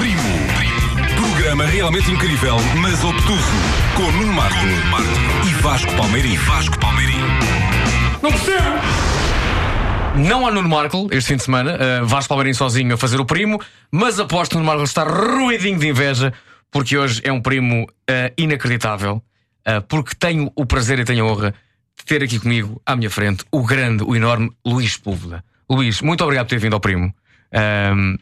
Primo. Programa realmente incrível, mas obtuso. Com Nuno Marco e Vasco Palmeirim. Vasco Palmeirim. Não percebo! Não há Nuno Marco este fim de semana. Uh, Vasco Palmeirim sozinho a fazer o primo, mas aposto que Nuno Marco está ruidinho de inveja, porque hoje é um primo uh, inacreditável. Uh, porque tenho o prazer e tenho a honra de ter aqui comigo, à minha frente, o grande, o enorme Luís Púlveda. Luís, muito obrigado por ter vindo ao primo. Um,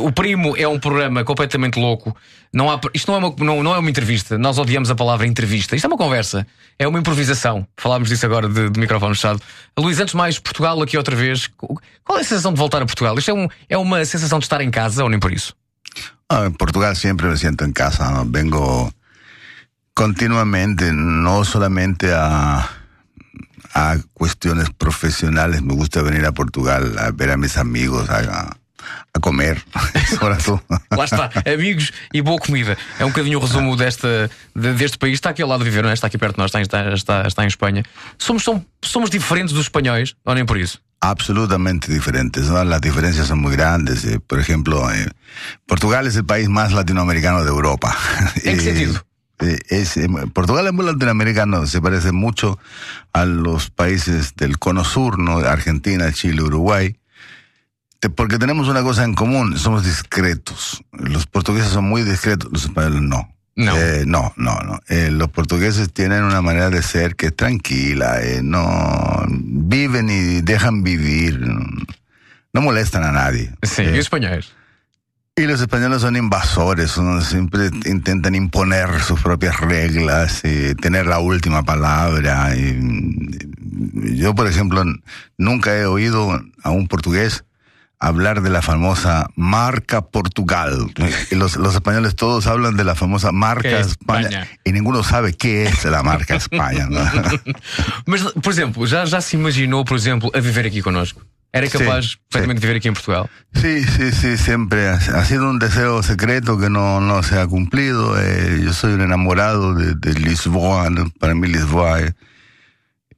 o Primo é um programa completamente louco. Não há, isto não é, uma, não, não é uma entrevista. Nós odiamos a palavra entrevista. Isto é uma conversa. É uma improvisação. Falámos disso agora de, de microfone fechado. Luís, antes mais, Portugal aqui outra vez. Qual é a sensação de voltar a Portugal? Isto é, um, é uma sensação de estar em casa ou nem por isso? Ah, en Portugal sempre me siento em casa. Vengo continuamente, no solamente a a cuestiones profesionales. Me gusta venir a Portugal a ver a mis amigos, a, a comer, sobretudo. Lá está, amigos e boa comida. É um bocadinho o resumo desta, deste país. Está aqui ao lado de viver, não é? Está aqui perto de nós, está, está, está em Espanha. Somos, somos, somos diferentes dos espanhóis, ou nem por isso? Absolutamente diferentes, ¿no? Las diferencias son muy grandes. Eh, por ejemplo, eh, Portugal es el país más latinoamericano de Europa. ¿En qué sentido? Eh, es, Portugal es muy latinoamericano, se parece mucho a los países del cono sur, ¿no? Argentina, Chile, Uruguay porque tenemos una cosa en común, somos discretos. Los portugueses son muy discretos, los españoles no. No, eh, no, no. no. Eh, los portugueses tienen una manera de ser que es tranquila, eh, no viven y dejan vivir, no molestan a nadie. Sí, ¿y españoles? Y los españoles son invasores, siempre intentan imponer sus propias reglas, y tener la última palabra. yo, por ejemplo, nunca he oído a un portugués hablar de la famosa marca Portugal. Los, los españoles todos hablan de la famosa marca España, España, y ninguno sabe qué es la marca España. Mas, por exemplo, já, já se imaginou, por exemplo, a viver aqui connosco? ¿Era capaz sí, perfectamente sí. de vivir aquí en Portugal? Sí, sí, sí, siempre. Ha, sido un deseo secreto que no, no se ha cumplido. Eh, yo soy un enamorado de, de Lisboa. Para mí Lisboa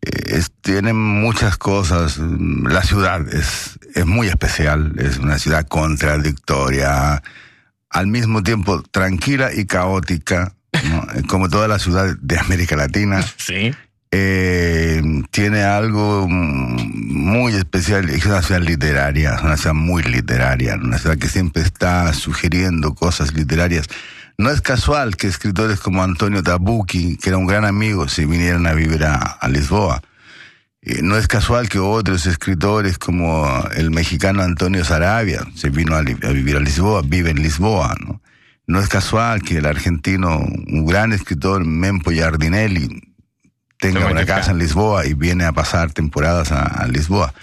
es, tiene muchas cosas. La ciudad es, es muy especial, es una ciudad contradictoria, al mismo tiempo tranquila y caótica, ¿no? como toda la ciudad de América Latina. Sí. Eh, tiene algo muy especial, es una ciudad literaria, es una ciudad muy literaria, una ciudad que siempre está sugiriendo cosas literarias. No es casual que escritores como Antonio Tabucchi, que era un gran amigo, se vinieran a vivir a, a Lisboa. Eh, no es casual que otros escritores como el mexicano Antonio Sarabia se vino a, a, vivir a Lisboa, vive en Lisboa, ¿no? No es casual que el argentino, un gran escritor, Mempo Giardinelli, tenga una casa en Lisboa y viene a pasar temporadas a, a Lisboa.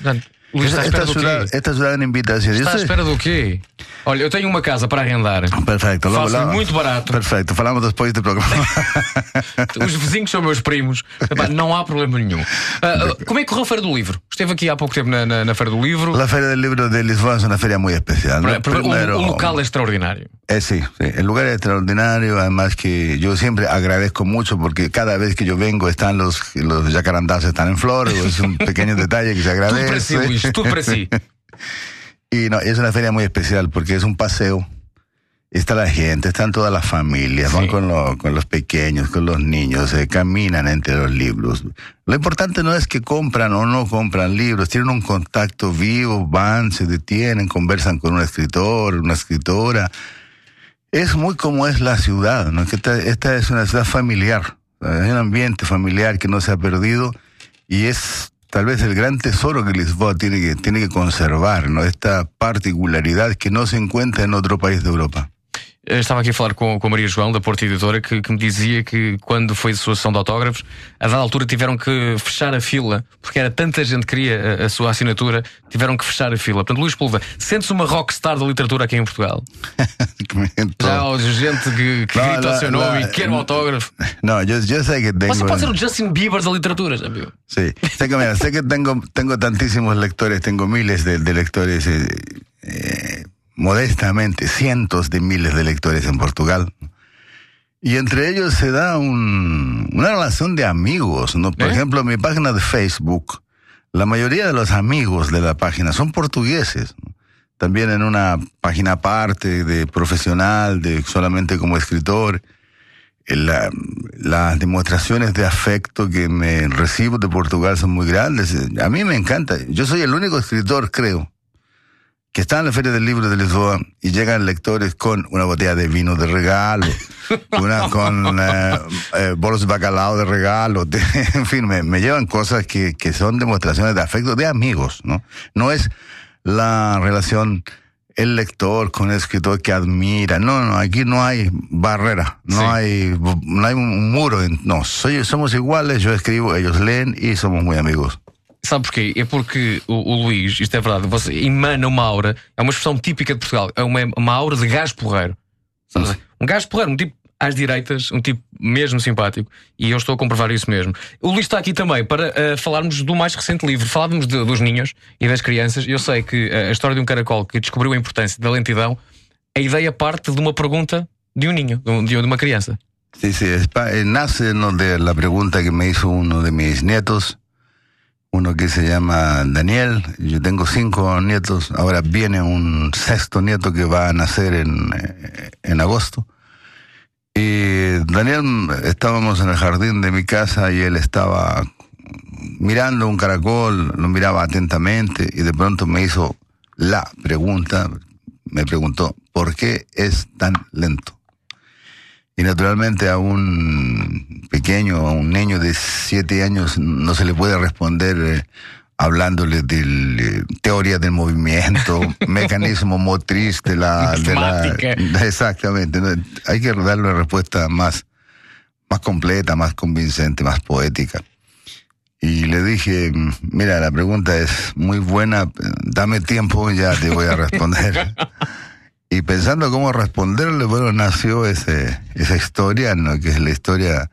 Esta, esta, ciudad, esta ciudad é uma invitação. Está à espera do quê? Olha, eu tenho uma casa para arrendar. Perfeito. Faço lá, muito barato. Perfeito. Falamos depois do programa. Os vizinhos são meus primos. Não há problema nenhum. Uh, como é que correu a Feira do Livro? Esteve aqui há pouco tempo na, na, na Feira do Livro. A Feira do Livro de Lisboa é uma feira muito especial. ¿no? Primero, o, o, local é extraordinário. Eh, sí, sí, el lugar es extraordinario, además que yo siempre agradezco mucho porque cada vez que yo vengo están los, los jacarandás están en flor, es un pequeño detalle que se agradece. Tú para sí, Luis, tú para sí. y no, es una feria muy especial porque es un paseo. Está la gente, están todas las familias, sí. van con, lo, con, los pequeños, con los niños, eh, caminan entre los libros. Lo importante no es que compran o no compran libros, tienen un contacto vivo, van, se detienen, conversan con un escritor, una escritora. Es muy como es la ciudad, ¿no? Que esta, esta es una ciudad familiar, hay un ambiente familiar que no se ha perdido y es tal vez el gran tesoro que Lisboa tiene que, tiene que conservar, ¿no? Esta particularidad que no se encuentra en otro país de Europa. Estava aqui a falar com, com a Maria João, da Porta Editora, que, que, me dizia que quando foi a sua sessão de autógrafos, a dada altura tiveram que fechar a fila, porque era tanta gente que queria a, a sua assinatura, tiveram que fechar a fila. Portanto, Luís Pulva, sentes uma rockstar da literatura aqui em Portugal? Já há gente que, que No, grita la- o seu nome la- e quer um autógrafo. No, yo, yo sé que tengo... Você pode ser o Justin Bieber da literatura, já viu? Sí, sé que, mira, sé que tengo, tengo tantísimos lectores, tengo miles de, de lectores, eh, eh, modestamente, cientos de miles de lectores en Portugal. Y entre ellos se da un- una relación de amigos, ¿no? Por ¿Eh? ejemplo, mi página de Facebook, la mayoría de los amigos de la página son portugueses. también en una página aparte de profesional, de solamente como escritor. Eh, la- las demostraciones de afecto que me recibo de Portugal son muy grandes. A mí me encanta. Yo soy el único escritor, creo, que está en la Feria del Libro de Lisboa y llegan lectores con una botella de vino de regalo, una con eh, eh, bolos de bacalao de regalo, de- en fin, me, me llevan cosas que, que son demostraciones de afecto de amigos, ¿no? No es la relación el lector con el escritor que admira, no, no, aquí no hay barrera, no Sí. hay no hay un muro, no, soy, somos iguales, yo escribo, ellos leen y somos muy amigos. Sabe porquê? É porque o, o Luís, isto é verdade, você emana uma aura, é uma expressão típica de Portugal, é uma, uma aura de gajo porreiro. Sabes? Um gajo porreiro, um tipo às direitas, um tipo mesmo simpático, e eu estou a comprovar isso mesmo. O Luís está aqui também para eh, falarmos do mais recente livro. Falávamos de- dos ninhos e das crianças. Eu sei que eh, a história de um caracol que descobriu a importância da lentidão, a ideia parte de uma pergunta de um ninho, de, um- de uma criança. Sí, sí, es pa- eh, nace ¿no? de la pregunta que me hizo uno de mis nietos, uno que se llama Daniel. Yo tengo cinco nietos, ahora viene un sexto nieto que va a nacer en, eh, en agosto. Y Daniel, estábamos en el jardín de mi casa y él estaba mirando un caracol, lo miraba atentamente y de pronto me hizo la pregunta, me preguntó, ¿por qué es tan lento? Y naturalmente a un pequeño, a un niño de siete años, no se le puede responder eh, hablándole de teoría del movimiento, mecanismo motriz de la... de la- exactamente. ¿no? Hay que darle una respuesta más, más completa, más convincente, más poética. Y le dije, mira, la pregunta es muy buena, dame tiempo, ya te voy a responder. Y pensando cómo responderle, bueno, nació ese, esa historia, ¿no? que es la historia,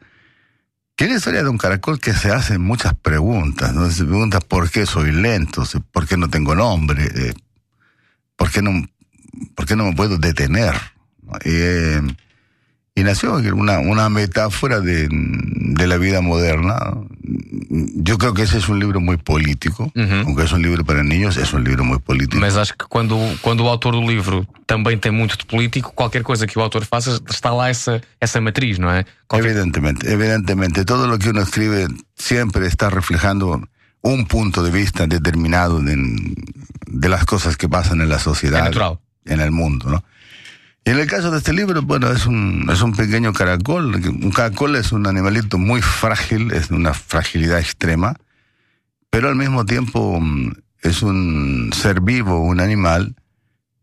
que es la historia de un caracol que se hace muchas preguntas, ¿no? Se pregunta por qué soy lento, por qué no tengo nombre, eh, por, qué no, por qué no me puedo detener. Y, eh, y nació una, una metáfora de, de la vida moderna. Yo creo que ese es un libro muy político, Uhum. aunque es un libro para niños, es un libro muy político. Mas acho que quando, quando o autor do livro também tem muito de político, qualquer coisa que o autor faça, está lá essa, essa matriz, não é? Qualquer- Evidentemente, evidentemente, todo lo que uno escribe siempre está reflejando un punto de vista determinado de, de las cosas que pasan en la sociedad, en el mundo, ¿no? Y en el caso de este libro, bueno, es un, es un pequeño caracol. Un caracol es un animalito muy frágil, es de una fragilidad extrema, pero al mismo tiempo mm, es un ser vivo, un animal,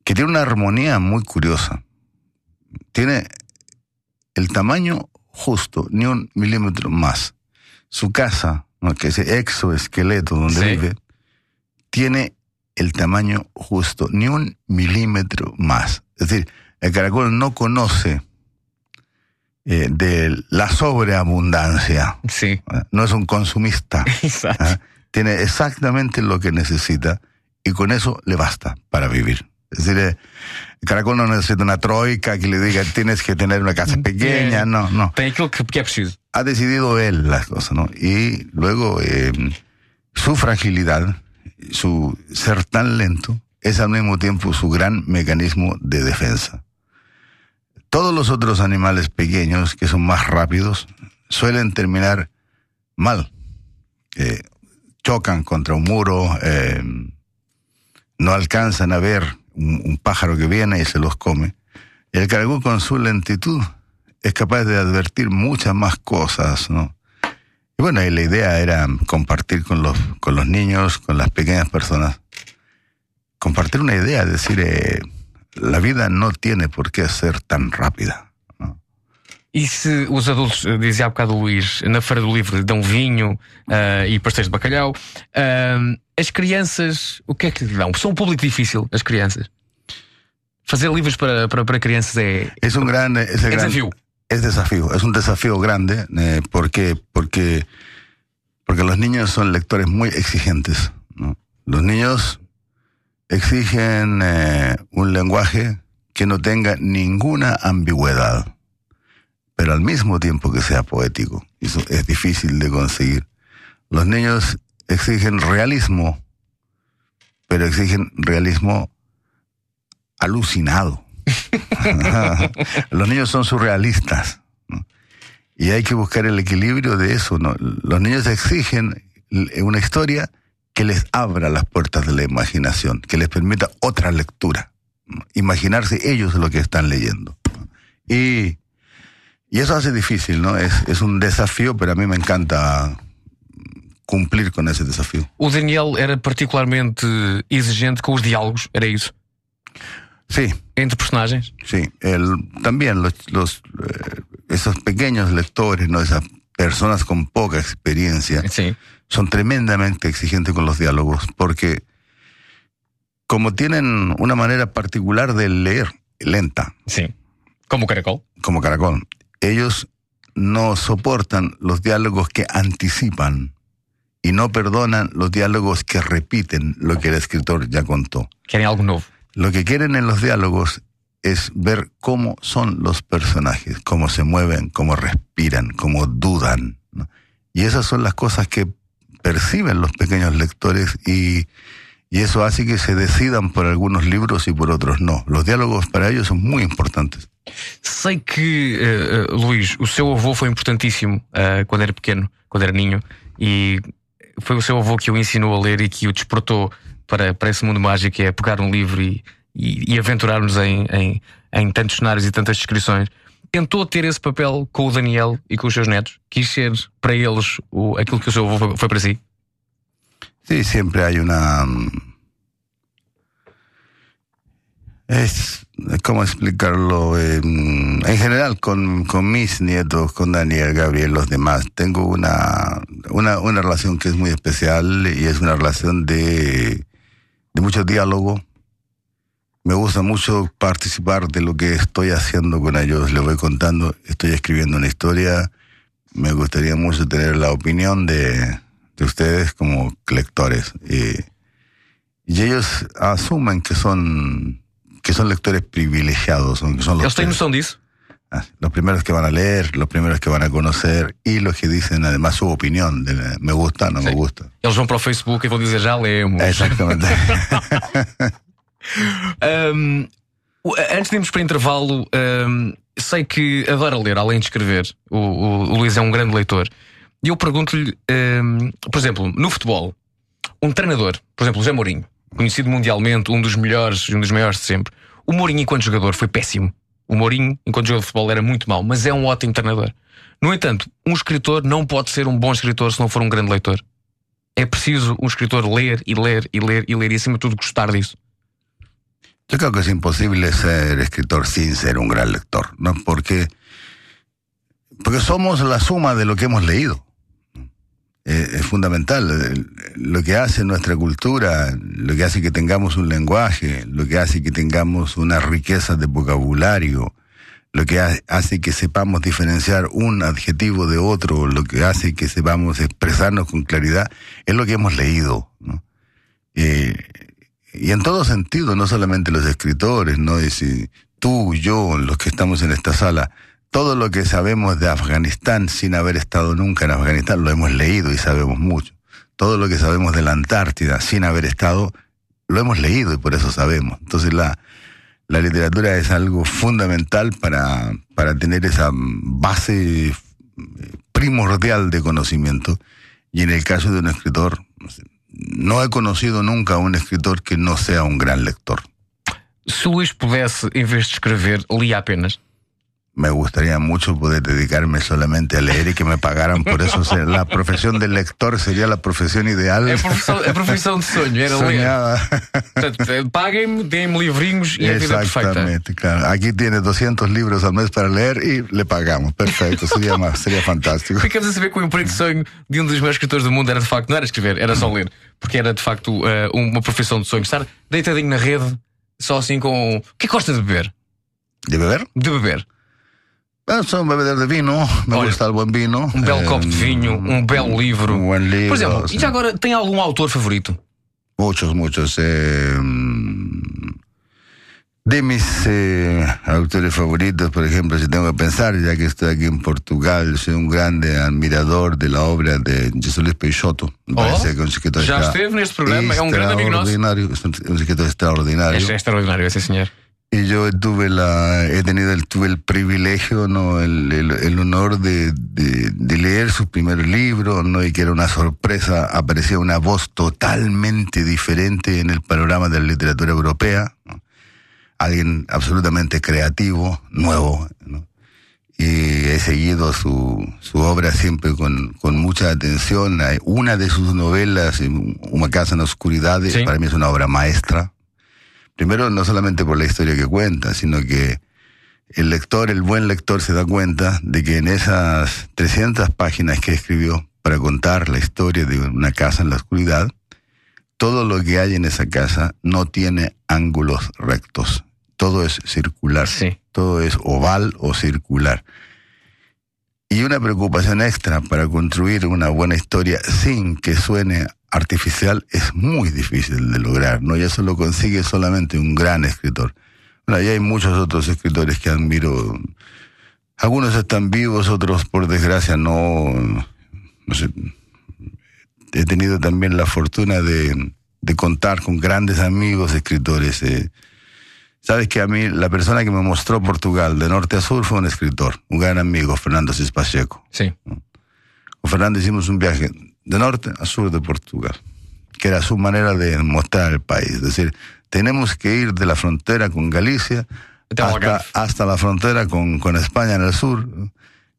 que tiene una armonía muy curiosa. Tiene el tamaño justo, ni un milímetro más. Su casa, ¿no? que ese exoesqueleto donde Sí. vive, tiene el tamaño justo, ni un milímetro más. Es decir, el caracol no conoce eh, de la sobreabundancia, ¿eh? no es un consumista, exato. ¿eh? tiene exactamente lo que necesita y con eso le basta para vivir. Es decir, eh, el caracol no necesita una troika que le diga tienes que tener una casa pequeña, no, no. Preciso. ha decidido él las cosas, ¿no? Y luego eh, su fragilidad, su ser tan lento, es al mismo tiempo su gran mecanismo de defensa. Todos los otros animales pequeños, que son más rápidos, suelen terminar mal. Chocan contra un muro, eh, no alcanzan a ver un, un pájaro que viene y se los come. El caracol con su lentitud es capaz de advertir muchas más cosas, ¿no? Y bueno, y la idea era compartir con los, con los niños, con las pequeñas personas, compartir una idea, decir, eh, la vida no tiene por qué ser tan rápida. E se os adultos, dizia há bocado o Luís, na Feira do Livro lhe dão vinho ah, e pastéis de bacalhau, ah, as crianças, o que é que lhe dão? São um público difícil, as crianças. Fazer livros para, para, para crianças é, Es un gran, es el é gran- desafio. es desafío, es un desafío grande, eh, porque, porque, porque los niños son lectores muy exigentes. ¿no? Los niños exigen eh, un lenguaje que no tenga ninguna ambigüedad, pero al mismo tiempo que sea poético. Eso es difícil de conseguir. Los niños exigen realismo, pero exigen realismo alucinado. los niños son surrealistas. ¿no? Y hay que buscar el equilibrio de eso. ¿no? Los niños exigen una historia que les abra las puertas de la imaginación, que les permita otra lectura, imaginarse ellos lo que están leyendo. Y, y, eso hace difícil, ¿no? Es, es un desafío, pero a mí me encanta cumplir con ese desafío. O Daniel era particularmente exigente con os diálogos, era isso? Sí. Entre personagens. Sí. El, también los, los eh, esos pequeños lectores, ¿no? Esas personas con poca experiencia, sí. Son tremendamente exigentes con los diálogos, porque como tienen una manera particular de leer, lenta. Sí. Como caracol. Como caracol. Ellos no soportan los diálogos que anticipan y no perdonan los diálogos que repiten lo que el escritor ya contó. Quieren algo nuevo. Lo que quieren en los diálogos es ver cómo son los personajes, cómo se mueven, cómo respiran, cómo dudan. ¿no? Y esas son las cosas que perciben los pequeños lectores y, y, eso hace que se decidan por algunos libros y por otros no. Los diálogos para ellos son muy importantes. Sei que, uh, Luís, o seu avô foi importantíssimo uh, quando era pequeno, quando era ninho, e foi o seu avô que o ensinou a ler e que o despertou para, para esse mundo mágico, é pegar um livro e, e, e aventurar-nos em, em, tantos cenários e tantas descrições. Tentou ter esse papel com o Daniel e com os seus netos? Quis ser para eles o, aquilo que o seu avô foi, foi para si? Sí, siempre hay una. Es. ¿Cómo explicarlo? En, en general, con, mis nietos, con Daniel, Gabriel, los demás, tengo una, una relación que es muy especial y es una relación de, de mucho diálogo. Me gusta mucho participar de lo que estoy haciendo con ellos. Les voy contando, estoy escribiendo una historia. Me gustaría mucho tener la opinión de, de ustedes como lectores. Y, y, ellos asumen que son, que son lectores privilegiados. Son, los, ¿Ellos noção disso? Los primeros que van a leer, los primeros que van a conocer y los que dicen además su opinión de me gusta, no sí. me gusta. Ellos vão para Facebook e vão dizer já lemos. Exactamente. um, antes de irmos para intervalo, um, sei que adora ler, além de escrever. O, o, o Luís é um grande leitor. E eu pergunto-lhe, um, por exemplo, no futebol, um treinador, por exemplo, o José Mourinho, conhecido mundialmente, um dos melhores e um dos maiores de sempre. O Mourinho, enquanto jogador, foi péssimo. O Mourinho, enquanto jogador de futebol, era muito mau, mas é um ótimo treinador. No entanto, um escritor não pode ser um bom escritor se não for um grande leitor. É preciso um escritor ler e ler e ler e ler e, acima de tudo, gostar disso. Yo creo que es imposible ser escritor sin ser un gran lector, ¿no? Porque, porque somos la suma de lo que hemos leído. Eh, es fundamental. Lo que hace nuestra cultura, lo que hace que tengamos un lenguaje, lo que hace que tengamos una riqueza de vocabulario, lo que hace que sepamos diferenciar un adjetivo de otro, lo que hace que sepamos expresarnos con claridad, es lo que hemos leído. ¿no? Eh, y en todo sentido, no solamente los escritores, ¿no? Y si tú, yo, los que estamos en esta sala, todo lo que sabemos de Afganistán sin haber estado nunca en Afganistán lo hemos leído y sabemos mucho. Todo lo que sabemos de la Antártida sin haber estado lo hemos leído y por eso sabemos. Entonces la, la literatura es algo fundamental para, para tener esa base primordial de conocimiento y en el caso de un escritor, no he conocido nunca un escritor que no sea un gran lector. Se Luís pudesse, em vez de escrever, lia apenas. Me gustaría mucho poder dedicarme solamente a leer y que me pagaran por eso. La profesión del lector sería la profesión ideal. É a profissão, a profissão de sonho, era Soñaba. ler. Paguem-me, deem-me livrinhos e a vida perfeita. Exactamente, claro. Aquí tiene 200 libros al mes para leer y le pagamos. Perfecto, sería, más, sería fantástico. Ficamos a saber que o emprego de sonho de um dos meus escritores do mundo era de facto, não era escrever, era só ler. Porque era de facto uh, uma profissão de sonho. Estar deitadinho na rede, só assim com. O que gosta de beber? ¿De beber? De beber. Ah, soy un bebedor de vino, me Olha, gusta el buen vino. Um belo Eh, copo de vinho, um belo livro. Um buen livro. Por exemplo, e já agora tem algum autor favorito? Muchos, muchos. eh, de mis eh, autores favoritos, por ejemplo, si tengo que pensar, ya que estoy aquí en Portugal, soy un grande admirador de la obra de José Luis Peixoto. Me Oh, parece que es un extra- esteve neste programa, é um grande amigo extraordinario, Es un, un escritor extraordinario. É, é extraordinário, esse senhor. Y yo tuve la, he tenido el, tuve el privilegio, ¿no? el, el, el honor de, de, de, leer su primer libro, ¿no? y que era una sorpresa, aparecía una voz totalmente diferente en el panorama de la literatura europea, ¿no? alguien absolutamente creativo, nuevo, ¿no? y he seguido su, su obra siempre con, con, mucha atención. Una de sus novelas, Una casa en la oscuridad, ¿Sí? para mí es una obra maestra. Primero, no solamente por la historia que cuenta, sino que el lector, el buen lector, se da cuenta de que en esas 300 páginas que escribió para contar la historia de una casa en la oscuridad, todo lo que hay en esa casa no tiene ángulos rectos. Todo es circular. Sí. Todo es oval o circular. Y una preocupación extra para construir una buena historia sin que suene artificial es muy difícil de lograr, ¿no? Y eso lo consigue solamente un gran escritor. Bueno, y hay muchos otros escritores que admiro. Algunos están vivos, otros por desgracia no. No sé. He tenido también la fortuna de, contar con grandes amigos escritores. Eh. Sabes que a mí la persona que me mostró Portugal de norte a sur fue un escritor, un gran amigo, Fernando Cispacheco. Sí. Con Fernando hicimos un viaje de norte a sur de Portugal, que era su manera de mostrar el país. Es decir, tenemos que ir de la frontera con Galicia hasta, hasta, la frontera con, con España en el sur,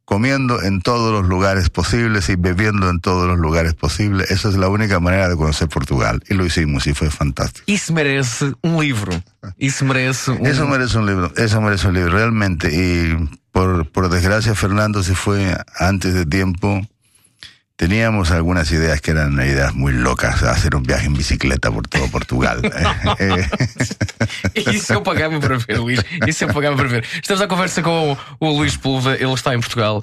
comiendo en todos los lugares posibles y bebiendo en todos los lugares posibles. Esa es la única manera de conocer Portugal. Y lo hicimos y fue fantástico. Isso merece um livro. Isso merece um... Eso merece un libro. Eso merece un libro, realmente. Y por, por desgracia, Fernando se fue antes de tiempo. Teníamos algunas ideas que eran ideas muy locas, hacer un viaje en bicicleta por todo Portugal. Isso eu pagava para ver, Luís. Isso eu pagava para ver. Estamos à conversa com o, o Luís Pulva, ele está em Portugal,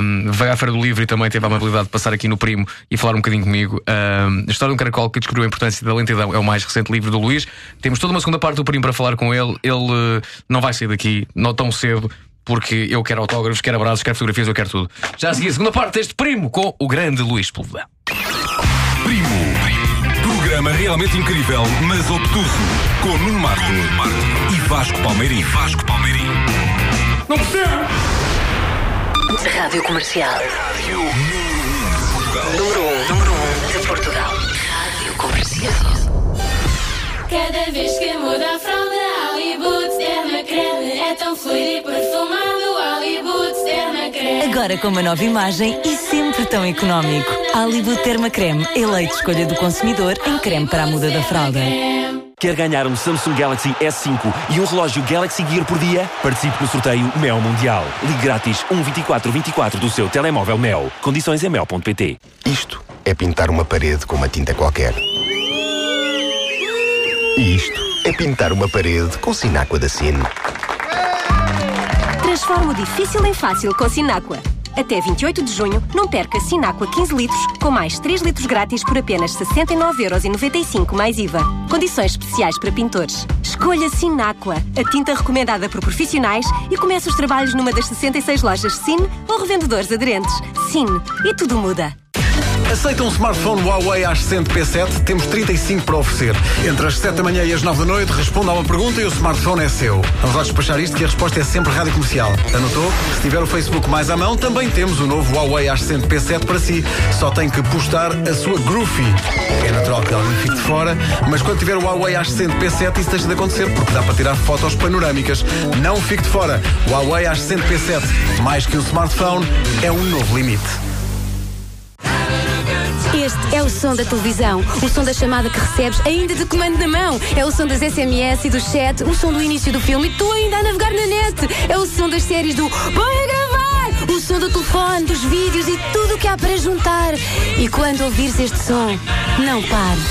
um, vai à Feira do Livro e também teve a amabilidade de passar aqui no Primo e falar um bocadinho comigo. Um, a história de um caracol que descobriu a importância da lentidão é o mais recente livro do Luís. Temos toda uma segunda parte do Primo para falar com ele. Ele uh, não vai sair daqui, não tão cedo porque eu quero autógrafos, quero abraços, quero fotografias, eu quero tudo. Já a seguir, a segunda parte deste primo com o grande Luís Pulva. Primo. Programa realmente incrível, mas obtuso. Com Nuno Marco, e Vasco Palmeirim. Vasco Palmeirim. Não percebo! Rádio Comercial. Rádio Portugal. Número 1 um, número um de Portugal. Rádio Comercial. Cada vez que muda a fralda, é tão fluido e perfumado. Hollywood Derma Creme. Agora com uma nova imagem e sempre tão económico. Hollywood Terma Creme, eleita escolha do consumidor em creme para a muda da fralda. Quer ganhar um Samsung Galaxy S5 e um relógio Galaxy Gear por dia? Participe no sorteio Mel Mundial. Ligue grátis 12424 do seu telemóvel Mel. Condições em mel.pt. Isto é pintar uma parede com uma tinta qualquer. E isto é pintar uma parede com Sináqua da Cine. Transforma o difícil em fácil com Sináqua. Até 28 de junho, não perca Sináqua 15 litros, com mais 3 litros grátis por apenas 69,95€ mais IVA. Condições especiais para pintores. Escolha Sináqua, a tinta recomendada por profissionais e comece os trabalhos numa das 66 lojas SIN ou revendedores aderentes. SIN. E tudo muda. Aceita um smartphone Huawei Ascend P7? Temos 35 para oferecer. Entre as 7 da manhã e as 9 da noite, responda a uma pergunta e o smartphone é seu. Vamos lá despachar isto que a resposta é sempre rádio comercial. Anotou? Se tiver o Facebook mais à mão, também temos o novo Huawei Ascend P7 para si. Só tem que postar a sua Groovy. É natural que alguém fique de fora, mas quando tiver o Huawei Ascend P7, isso deixa de acontecer, porque dá para tirar fotos panorâmicas. Não fique de fora. Huawei Ascend P7, mais que um smartphone, é um novo limite. Este é o som da televisão, o som da chamada que recebes ainda de comando na mão. É o som das SMS e do chat, o som do início do filme e tu ainda a navegar na net. É o som das séries do! O som do telefone, dos vídeos e tudo o que há para juntar. E quando ouvires este som, não pares.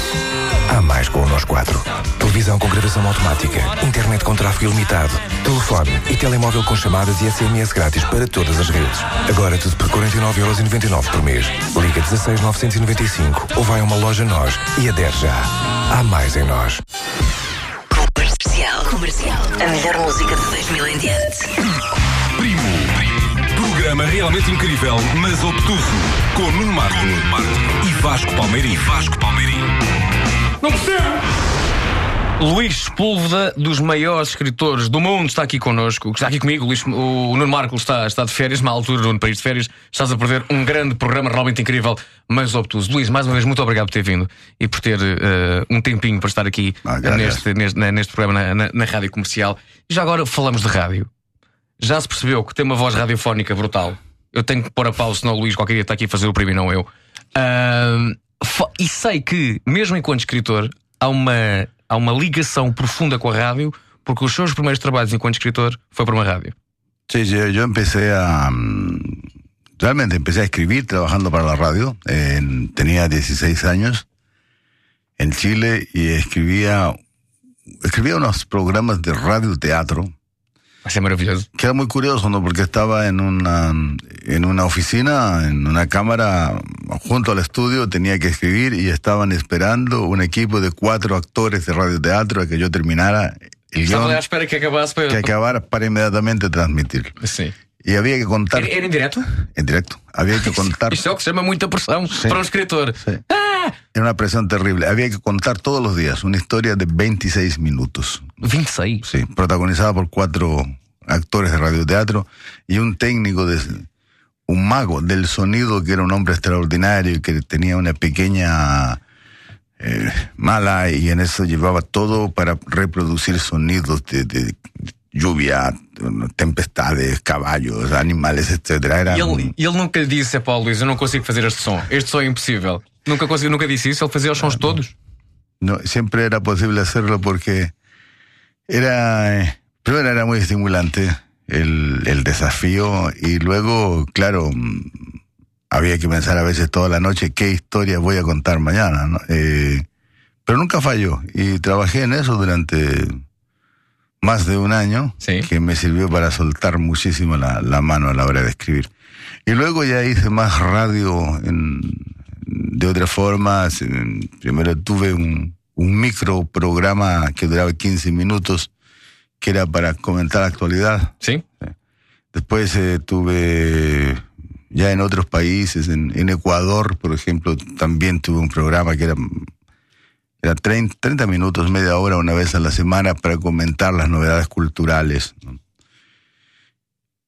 Há mais com o Nós 4. Televisão com gravação automática, internet com tráfego ilimitado, telefone e telemóvel com chamadas e SMS grátis para todas as redes. Agora tudo por 49,99€ por mês. Liga 16 995 ou vai a uma loja Nós e adere já. Há mais em nós. Comercial. Comercial. A melhor música de 2000 em diante. Primo. Programa realmente incrível, mas obtuso. Com Nuno Marco, e Vasco Palmeirim. Vasco Palmeirim. Não percebo! Luís Sepúlveda, dos maiores escritores do mundo, está aqui connosco, está aqui comigo. O, Luís, o Nuno Marco está, está de férias, numa altura no país de férias. Estás a perder um grande programa realmente incrível, mas obtuso. Luís, mais uma vez, muito obrigado por ter vindo e por ter eh, um tempinho para estar aqui Ah, neste, neste, neste programa na, na- na rádio comercial. E já agora falamos de rádio. Já se percebeu que tem uma voz radiofónica brutal. Eu tenho que pôr a pausa, senão o Luís qualquer dia está aqui a fazer o primo e não eu. Fa- e sei que, mesmo enquanto escritor, há uma, há uma ligação profunda com a rádio, porque os seus primeiros trabalhos enquanto escritor foi para uma rádio. Sí, yo, yo empecé a... mm, Realmente empecé a escribir trabajando para la radio. En- tenía 16 años en Chile y escribía, escribía unos programas de radio teatro. Ser maravilloso. Que era muy curioso, ¿no? Porque estaba en una, en una oficina, en una cámara, junto al estudio, tenía que escribir y estaban esperando un equipo de cuatro actores de radioteatro a que yo terminara el guion que acabasse para. que acabara para inmediatamente transmitirlo. Sim. Y había que contar Era, era em direto? en directo. Había que contar. Isto é o que se chama muita pressão para um escritor. Era una presión terrible. Había que contar todos los días una historia de 26 minutos. 26. Sí, protagonizada por cuatro actores de radioteatro y un técnico de un mago del sonido que era un hombre extraordinario y que tenía una pequeña eh, mala y en eso llevaba todo para reproducir sonidos de, de lluvia, tempestades, caballos, animales, etcétera. Era E un- ele, ele nunca disse: Paulo Luís, eu não consigo fazer este som. Este som é impossível. Nunca conseguiu, nunca disse isso. Ele fazia os sons todos. no, siempre era posible hacerlo porque era, eh, primero era muy estimulante el, el desafío y luego, claro, mm, había que pensar a veces toda la noche qué historia voy a contar mañana, ¿no? Eh, pero nunca falló y trabajé en eso durante más de un año, que me sirvió para soltar muchísimo la, la mano a la hora de escribir. Y luego ya hice más radio en, de otra forma. Primero tuve un, un micro programa que duraba 15 minutos, que era para comentar la actualidad. Sí. Después eh, tuve ya en otros países, en, en Ecuador, por ejemplo, también tuve un programa que era, era 30, 30 minutos, media hora, una vez a la semana para comentar las novedades culturales. ¿no?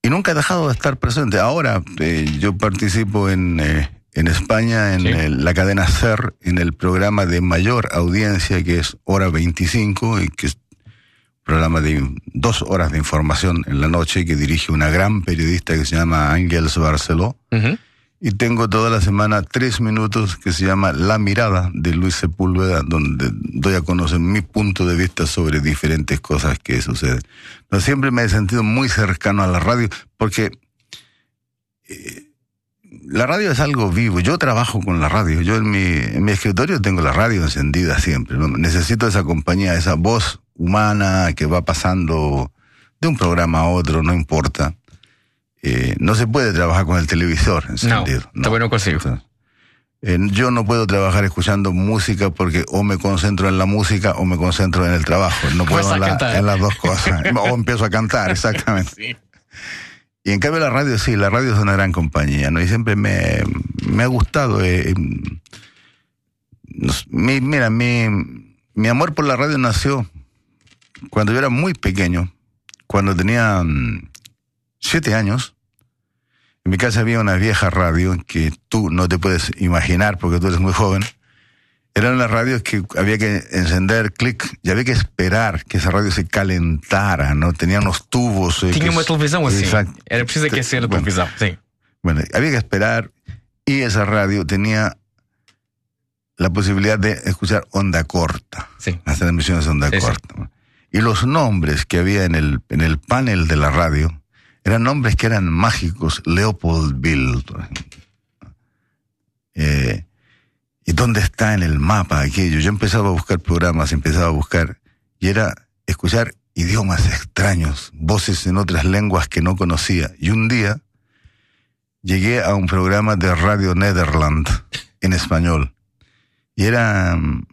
Y nunca he dejado de estar presente. Ahora eh, yo participo en, eh, en España, en el- la cadena SER, en el programa de mayor audiencia que es Hora 25 y que es un programa de dos horas de información en la noche que dirige una gran periodista que se llama Ángels Barceló. Y tengo toda la semana tres minutos que se llama La Mirada de Luis Sepúlveda, donde doy a conocer mi punto de vista sobre diferentes cosas que suceden. No, siempre me he sentido muy cercano a la radio porque eh, la radio es algo vivo. Yo trabajo con la radio. Yo en mi, en mi escritorio tengo la radio encendida siempre. ¿no? Necesito esa compañía, esa voz humana que va pasando de un programa a otro, no importa. Eh, no se puede trabajar con el televisor encendido. Também não consigo. Eh, yo no puedo trabajar escuchando música porque o me concentro en la música o me concentro en el trabajo. No puedo en, la- en las dos cosas. o empiezo a cantar, exactamente. Y en cambio la radio sí, la radio es una gran compañía, ¿no? Y siempre me, me ha gustado. eh, nos- mi- mira, mi, mi amor por la radio nació cuando yo era muy pequeño, cuando tenía mm, siete años. En mi casa había una vieja radio que tú no te puedes imaginar porque tú eres muy joven. Eran unas radios que había que encender clic y había que esperar que esa radio se calentara, ¿no? Tenía unos tubos. eh, Tinha que uma televisão assim. Exacto. Era preciso aquecer a Bueno, televisão. Sim. Bueno, había que esperar y esa radio tenía la posibilidad de escuchar onda corta. Las transmisiones de onda corta. Y los nombres que había en el, en el panel de la radio eran nombres que eran mágicos. Leopoldville, por ejemplo. Eh, ¿Y dónde está en el mapa aquello? Yo empezaba a buscar programas, empezaba a buscar, y era escuchar idiomas extraños, voces en otras lenguas que no conocía. Y un día llegué a un programa de Radio Nederland en español. Y era, mm,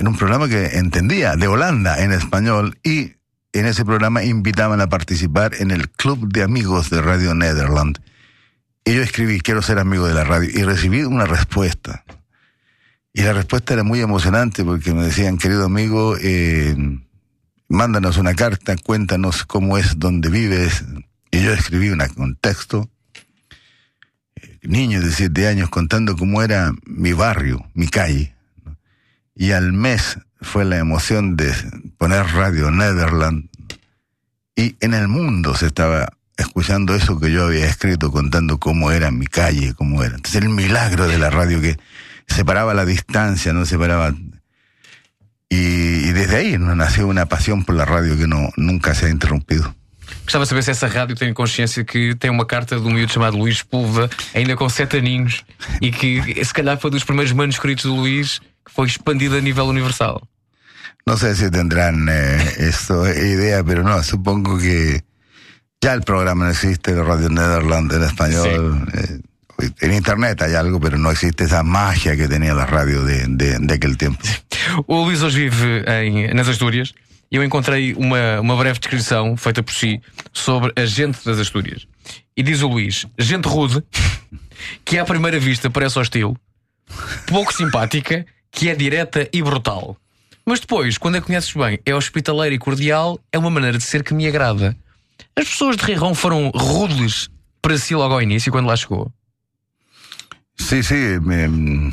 era un programa que entendía, de Holanda en español, y en ese programa invitaban a participar en el Club de Amigos de Radio Nederland. Y yo escribí, quiero ser amigo de la radio, y recibí una respuesta. Y la respuesta era muy emocionante porque me decían, querido amigo, eh, mándanos una carta, cuéntanos cómo es donde vives. Y yo escribí una, un texto, eh, niño de siete años contando cómo era mi barrio, mi calle. Y al mes fue la emoción de poner Radio Netherland y en el mundo se estaba escuchando eso que yo había escrito contando cómo era mi calle, cómo era. Entonces el milagro de la radio que separaba la distancia, no separaba... Y, y desde ahí ¿no? nació una pasión por la radio que no, nunca se ha interrumpido. Gostava de saber se essa rádio tem consciência que tem uma carta de um miúdo chamado Luís Pulva, ainda com sete aninhos, e que se calhar foi dos primeiros manuscritos do Luís que foi expandido a nível universal. No sé si tendrán eh, esto, idea, pero no, supongo que ya el programa no existe, Radio Netherland en español. eh, en internet hay algo, pero no existe esa magia que tenía la radio de, de- de aquel tiempo. O Luís hoje vive nas Astúrias e eu encontrei uma, uma breve descrição feita por si sobre a gente das Astúrias. E diz o Luís: gente rude, que à primeira vista parece hostil, pouco simpática, que é direta e brutal. Mas depois, quando a conheces bem, é hospitaleira e cordial, é uma maneira de ser que me agrada. As pessoas de Rirão foram rudes para si logo ao início, quando lá chegou. Sí, sí. me-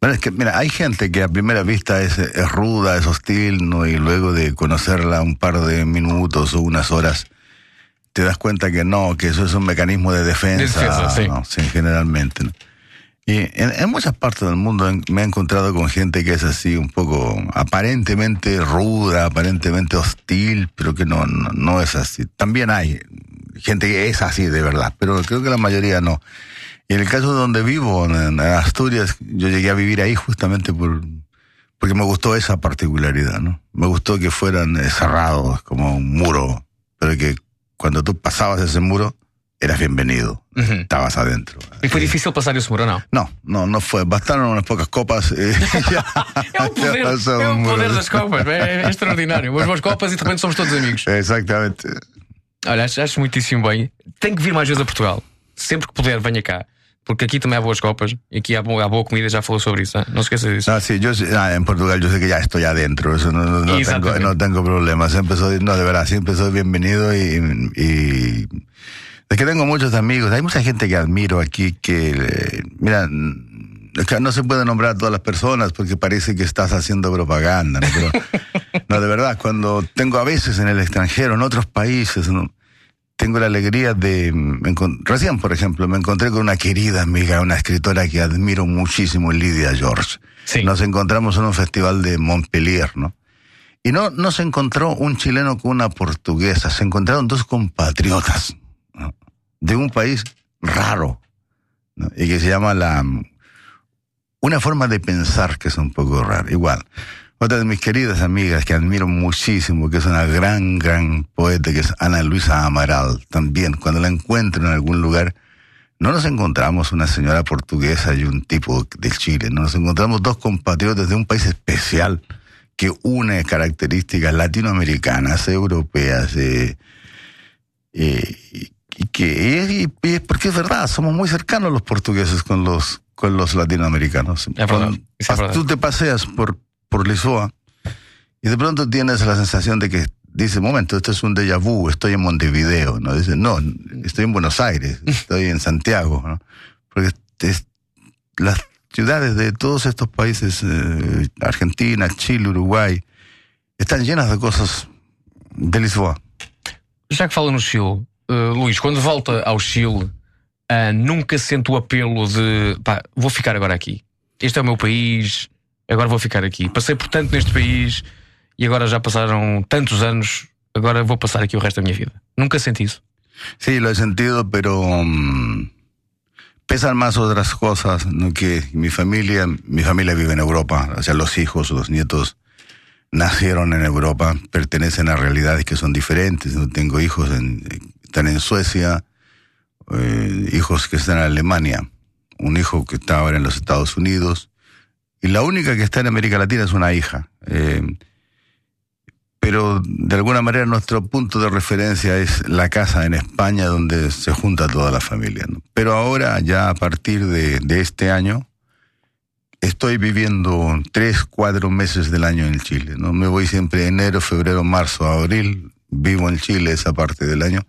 bueno, es que, mira, hay gente que a primera vista es, es ruda, es hostil, ¿no? Y luego de conocerla un par de minutos o unas horas, te das cuenta que no, que eso es un mecanismo de defensa. De defensa, sí. ¿no? Sí, generalmente. ¿no? Y en, en muchas partes del mundo me he encontrado con gente que es así, un poco aparentemente ruda, aparentemente hostil, pero que no, no, no es así. También hay gente que es así de verdad, pero creo que la mayoría no. Y en el caso de donde vivo, en, Asturias, yo llegué a vivir ahí justamente por porque me gustó esa particularidad, ¿no? Me gustó que fueran eh, cerrados como un muro, pero que cuando tú pasabas ese muro eras bienvenido, Uhum. estabas adentro. E foi difícil passar esse muro, não? No, no, no fue. Bastaron unas pocas copas. eh, ya- É poder, é poder das copas, é, é extraordinário. Umas boas copas e de repente somos todos amigos. Exactamente. Olha, acho, acho muitíssimo bem. Tem que vir mais vezes a Portugal. Sempre que puder, venha cá. Porque aqui também há boas copas e aqui há, bo- há boa comida, já falou sobre isso. Não se esqueça disso. No, sí, yo ah, en Portugal yo sé que ya estoy adentro, eso no, no- no tengo, no tengo problemas. Siempre soy, no, de verdad, siempre soy bienvenido y, y es que tengo muchos amigos. Hay mucha gente que admiro aquí que, eh, mira, no se puede nombrar a todas las personas porque parece que estás haciendo propaganda, ¿no? Pero, no, de verdad, cuando tengo a veces en el extranjero, en otros países, ¿no? Tengo la alegría de... encon- Recién, por ejemplo, me encontré con una querida amiga, una escritora que admiro muchísimo, Lidia George. Nos encontramos en un festival de Montpellier, ¿no? Y no, no se encontró un chileno con una portuguesa, se encontraron dos compatriotas ¿no? de un país raro ¿no? y que se llama la... Una forma de pensar que es un poco rara. Igual, otra de mis queridas amigas que admiro muchísimo, que es una gran, gran poeta, que es Ana Luisa Amaral, también, cuando la encuentro en algún lugar, no nos encontramos una señora portuguesa y un tipo del Chile, no nos encontramos dos compatriotas de un país especial que une características latinoamericanas, europeas, eh, eh, y, que y- y es porque es verdad, somos muy cercanos los portugueses con los con los latinoamericanos. Cuando. Tú te paseas por por Lisboa y de pronto tienes la sensación de que dice, momento, esto es un déjà vu, estoy en Montevideo, ¿no? Dice, no, estoy en Buenos Aires, estoy en Santiago, ¿no? Porque es- las ciudades de todos estos países, eh, Argentina, Chile, Uruguay, están llenas de cosas de Lisboa. Já que fala no Chile, eh, Luís, quando volta ao Chile, ah, nunca sente o apelo de pá, vou ficar agora aqui. Este é o meu país, agora vou ficar aqui. Passei por tanto neste país e agora já passaram tantos anos, agora vou passar aqui o resto da minha vida. Nunca senti isso. Sí, lo he sentido, pero mm, pesan más otras cosas, ¿no? que mi familia, mi familia vive en Europa, o sea, los hijos, los nietos nacieron en Europa, pertenecen a realidades que son diferentes. No tengo hijos en, están en Suecia, eh, hijos que están en Alemania, un hijo que está en los Estados Unidos, y la única que está en América Latina es una hija. Eh, pero de alguna manera nuestro punto de referencia es la casa en España donde se junta toda la familia. Pero ahora, ya a partir de, este año, estoy viviendo tres, cuatro meses del año en Chile. ¿no? Me voy siempre enero, febrero, marzo, abril. Vivo en Chile esa parte del año.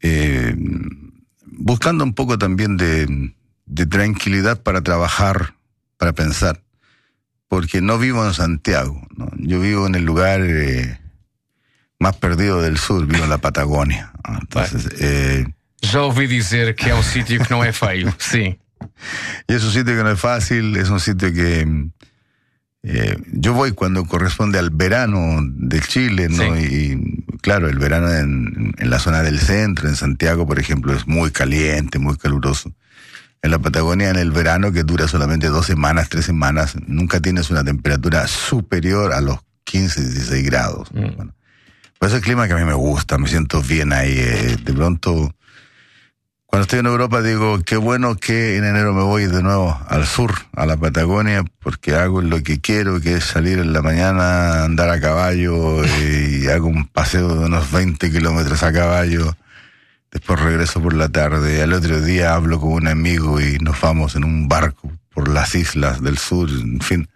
Eh, buscando un poco también de tranquilidad para trabajar, para pensar. Porque no vivo en Santiago. ¿no? Yo vivo en el lugar eh, más perdido del sur, vivo en la Patagonia. ¿no? Entonces, eh, Já ouvi dizer que é um sítio que não é feio. Sim. Y es un sitio que no es fácil, es un sitio que eh, yo voy cuando corresponde al verano de Chile, ¿no? Y claro, el verano en, en la zona del centro, en Santiago, por ejemplo, es muy caliente, muy caluroso. En la Patagonia, en el verano, que dura solamente dos semanas, tres semanas, nunca tienes una temperatura superior a los 15, 16 grados. Bueno, pues es el clima que a mí me gusta, me siento bien ahí. eh, de pronto, cuando estoy en Europa digo, qué bueno que en enero me voy de nuevo al sur, a la Patagonia, porque hago lo que quiero, que es salir en la mañana, andar a caballo y hago un paseo de unos 20 kilómetros a caballo. Después regreso por la tarde. Al otro día hablo con un amigo y nos vamos en un barco por las islas del sur, en fin.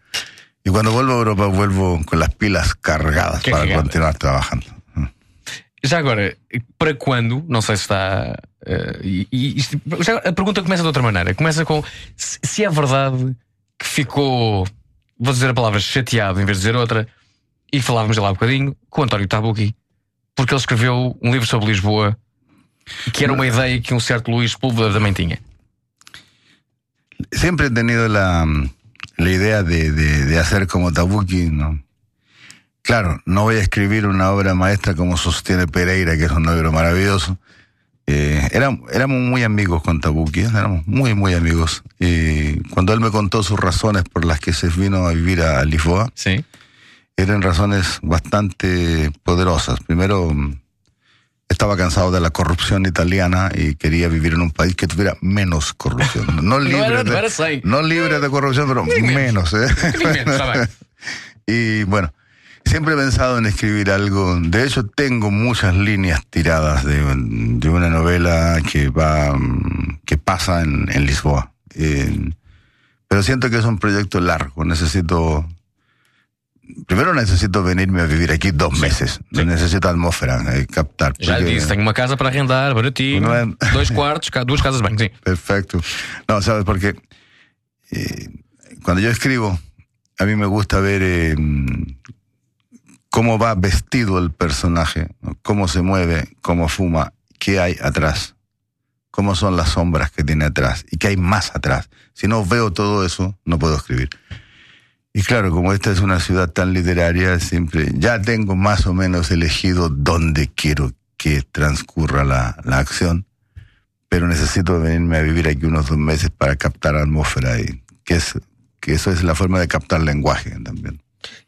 Y cuando vuelvo a Europa vuelvo con las pilas cargadas Qué para gigante. continuar trabajando. Já agora, para quando? Não sei se está. eh, e, e a pergunta começa de outra maneira. Começa com se, se é verdade que ficou, vou dizer a palavra chateado em vez de dizer outra, e falávamos lá um bocadinho com o António Tabucchi, porque ele escreveu um livro sobre Lisboa que era uma ideia que um certo Luís Púlveda também tinha. siempre he tenido la, la idea de, de- de hacer como Tabuki, ¿no? Claro, no voy a escribir una obra maestra como sostiene Pereira, que es un libro maravilloso. Eh, éram- éramos muy amigos con Tabuki, ¿eh? éramos muy, muy amigos. Y cuando él me contó sus razones por las que se vino a vivir a Lisboa, Sí. eran razones bastante poderosas. Primero, estaba cansado de la corrupción italiana y quería vivir en un país que tuviera menos corrupción. No libre, de, no libre de corrupción, pero menos. ¿eh? y bueno, siempre he pensado en escribir algo. De hecho, tengo muchas líneas tiradas de, de una novela que va, que pasa en, en Lisboa. Eh, pero siento que es un proyecto largo. Necesito Primero necesito venirme a vivir aquí dos meses. Necesito atmósfera, eh, captar. Já porque- disse, tenho uma casa para arrendar, baratinho, Não é- dois quartos, duas casas bem, sim. Perfecto. No, sabes, porque eh, cuando yo escribo, a mí me gusta ver eh, cómo va vestido el personaje, ¿no? cómo se mueve, cómo fuma, qué hay atrás, cómo son las sombras que tiene atrás y qué hay más atrás. Si no veo todo eso, no puedo escribir. Y claro, como esta es una ciudad tan literaria, siempre ya tengo más o menos elegido dónde quiero que transcurra la, la acción pero necesito venirme a vivir aquí unos dos meses para captar atmósfera y que es que eso es la forma de captar lenguaje también.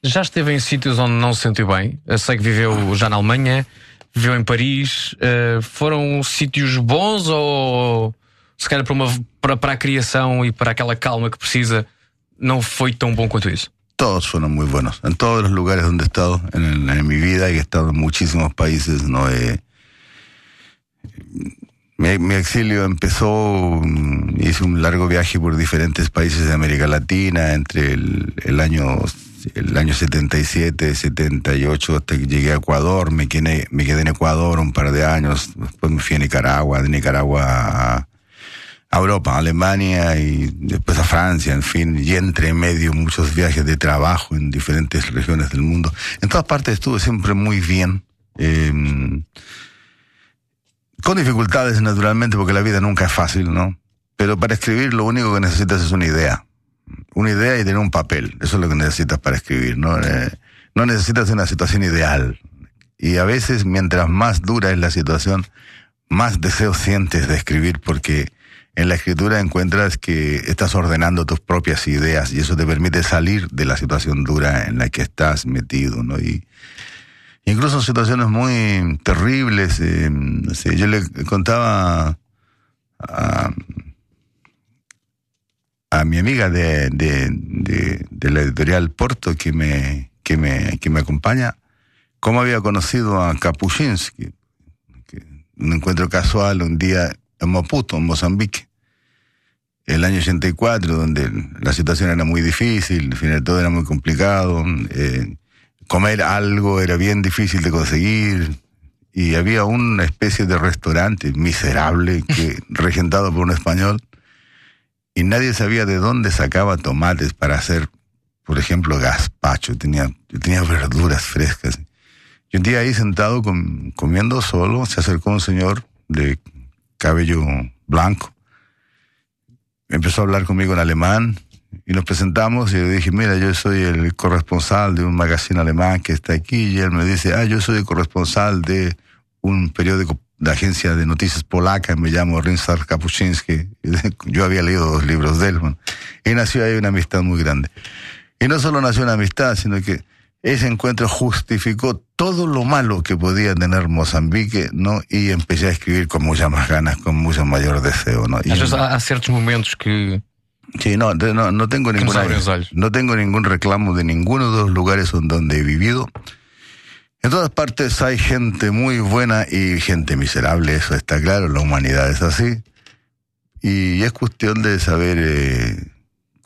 Já esteve em sítios onde não se sentiu bem? Eu sei que viveu já na Alemanha, viveu em Paris. eh, foram sítios bons ou se calhar para, uma, para, para a criação e para aquela calma que precisa, não foi tão bom quanto isso? Todos fueron muy buenos. En todos los lugares donde he estado en, mi vida, y he estado en muchísimos países, no mi, mi exilio empezó, mm, hice un largo viaje por diferentes países de América Latina entre el, el año el año 77, 78 hasta que llegué a Ecuador, me quedé, me quedé en Ecuador un par de años, después me fui a Nicaragua, de Nicaragua a, a Europa, Alemania y después a Francia, en fin, y entre medio muchos viajes de trabajo en diferentes regiones del mundo. En todas partes estuve siempre muy bien. eh, con dificultades, naturalmente, porque la vida nunca es fácil, ¿no? Pero para escribir lo único que necesitas es una idea. Una idea y tener un papel. Eso es lo que necesitas para escribir, ¿no? Eh, no necesitas una situación ideal. Y a veces, mientras más dura es la situación, más deseo sientes de escribir, porque en la escritura encuentras que estás ordenando tus propias ideas y eso te permite salir de la situación dura en la que estás metido, ¿no? Y, Incluso situaciones muy terribles. eh, no sé, yo le contaba a, mi amiga de, la editorial Porto que me, que, me, que me acompaña cómo había conocido a Kapuscinski. un encuentro casual un día en Maputo, en Mozambique. El año 84, donde la situación era muy difícil, al final todo era muy complicado, eh, comer algo era bien difícil de conseguir, y había una especie de restaurante miserable que regentado por un español, y nadie sabía de dónde sacaba tomates para hacer, por ejemplo, gazpacho, tenía, tenía verduras frescas. Y un día ahí sentado com- comiendo solo, se acercó un señor de cabello blanco. Empezó a hablar conmigo en alemán y nos presentamos y le dije, mira, yo soy el corresponsal de un magazine alemán que está aquí y él me dice, ah, yo soy el corresponsal de un periódico de agencia de noticias polaca, me llamo Ryszard Kapuczynski. Yo había leído dos libros de él. bueno. Y nació ahí una amistad muy grande. Y no solo nació una amistad, sino que ese encuentro justificó todo lo malo que podía tener Mozambique, ¿no? Y empecé a escribir con muchas más ganas, con mucho mayor deseo, ¿no? Y Às vezes há, há certos momentos que. Sí, no, no, no tengo Que ninguna, no tengo ningún reclamo de ninguno de los lugares donde he vivido. En todas partes hay gente muy buena y gente miserable, eso está claro, la humanidad es así. Y es cuestión de saber eh,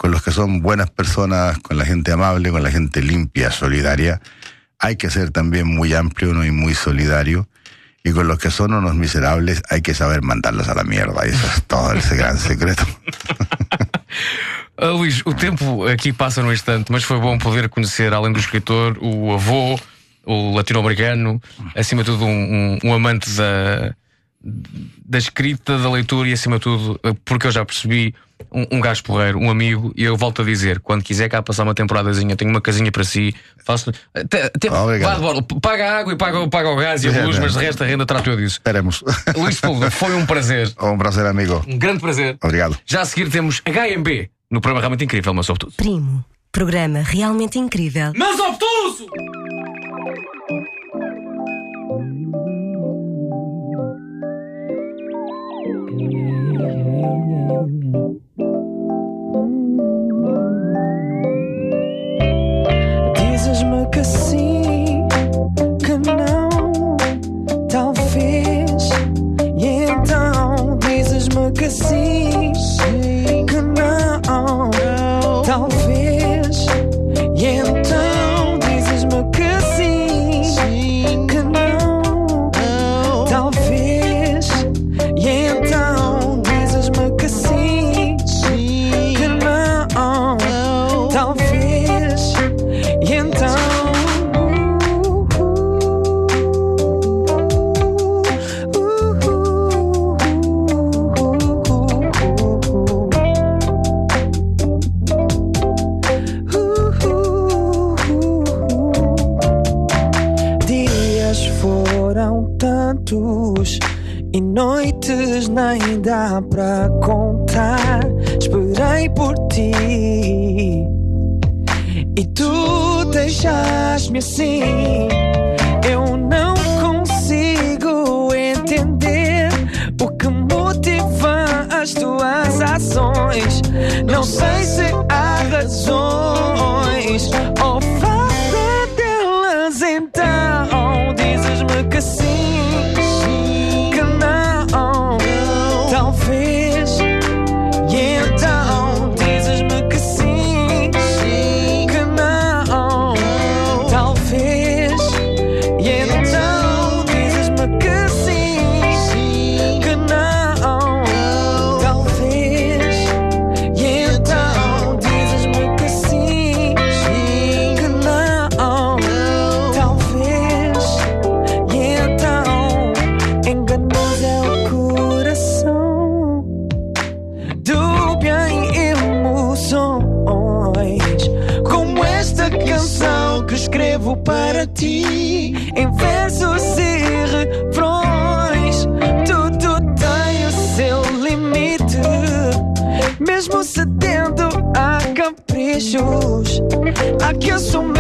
con los que son buenas personas, con la gente amable, con la gente limpia, solidaria. Hay que ser también muy amplio ¿no? y muy solidario. Y con los que son unos miserables hay que saber mandarlos a la mierda. Y eso es todo ese gran secreto. Ah, Luís, o tempo aqui passa no instante, mas foi bom poder conhecer, além do escritor, o avô, o latino-americano, acima de tudo, um, um- um amante da, da escrita, da leitura e, acima de tudo, porque eu já percebi, um, um gajo porreiro, um amigo, e eu volto a dizer: quando quiser cá passar uma temporadazinha, tenho uma casinha para si, faço. Até, Obrigado. vá de paga a água e paga, paga o gás e a É, luz, é. mas de resto a renda trato eu disso. Esperemos. Luís Sepúlveda, foi um prazer, Un placer, amigo. um grande prazer. Obrigado. Já a seguir temos HMB no programa realmente incrível, mas sobretudo. Primo. Programa realmente incrível. Mas obtuso! Dizes-me could see. Cause dá pra contar. Esperei por ti. E tu deixas-me assim. rouge. I guess I'm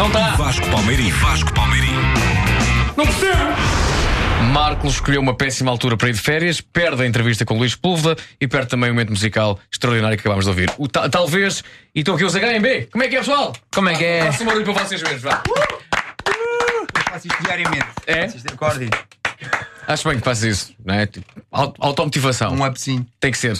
Não tá. Vasco Palmeirim. Vasco Palmeirim. Não percebo! Marco escolheu uma péssima altura para ir de férias, perde a entrevista com Luís Púlveda e perde também o momento musical extraordinário que acabámos de ouvir. O ta- talvez, e estão aqui os HMB. Como é que é, pessoal? Como é que é? Faça uma para vocês mesmos, vá. faço isto diariamente. É? Acorde. Acho bem que faças isso, não é? Tipo, au- automotivação. Um upzinho. Tem que ser.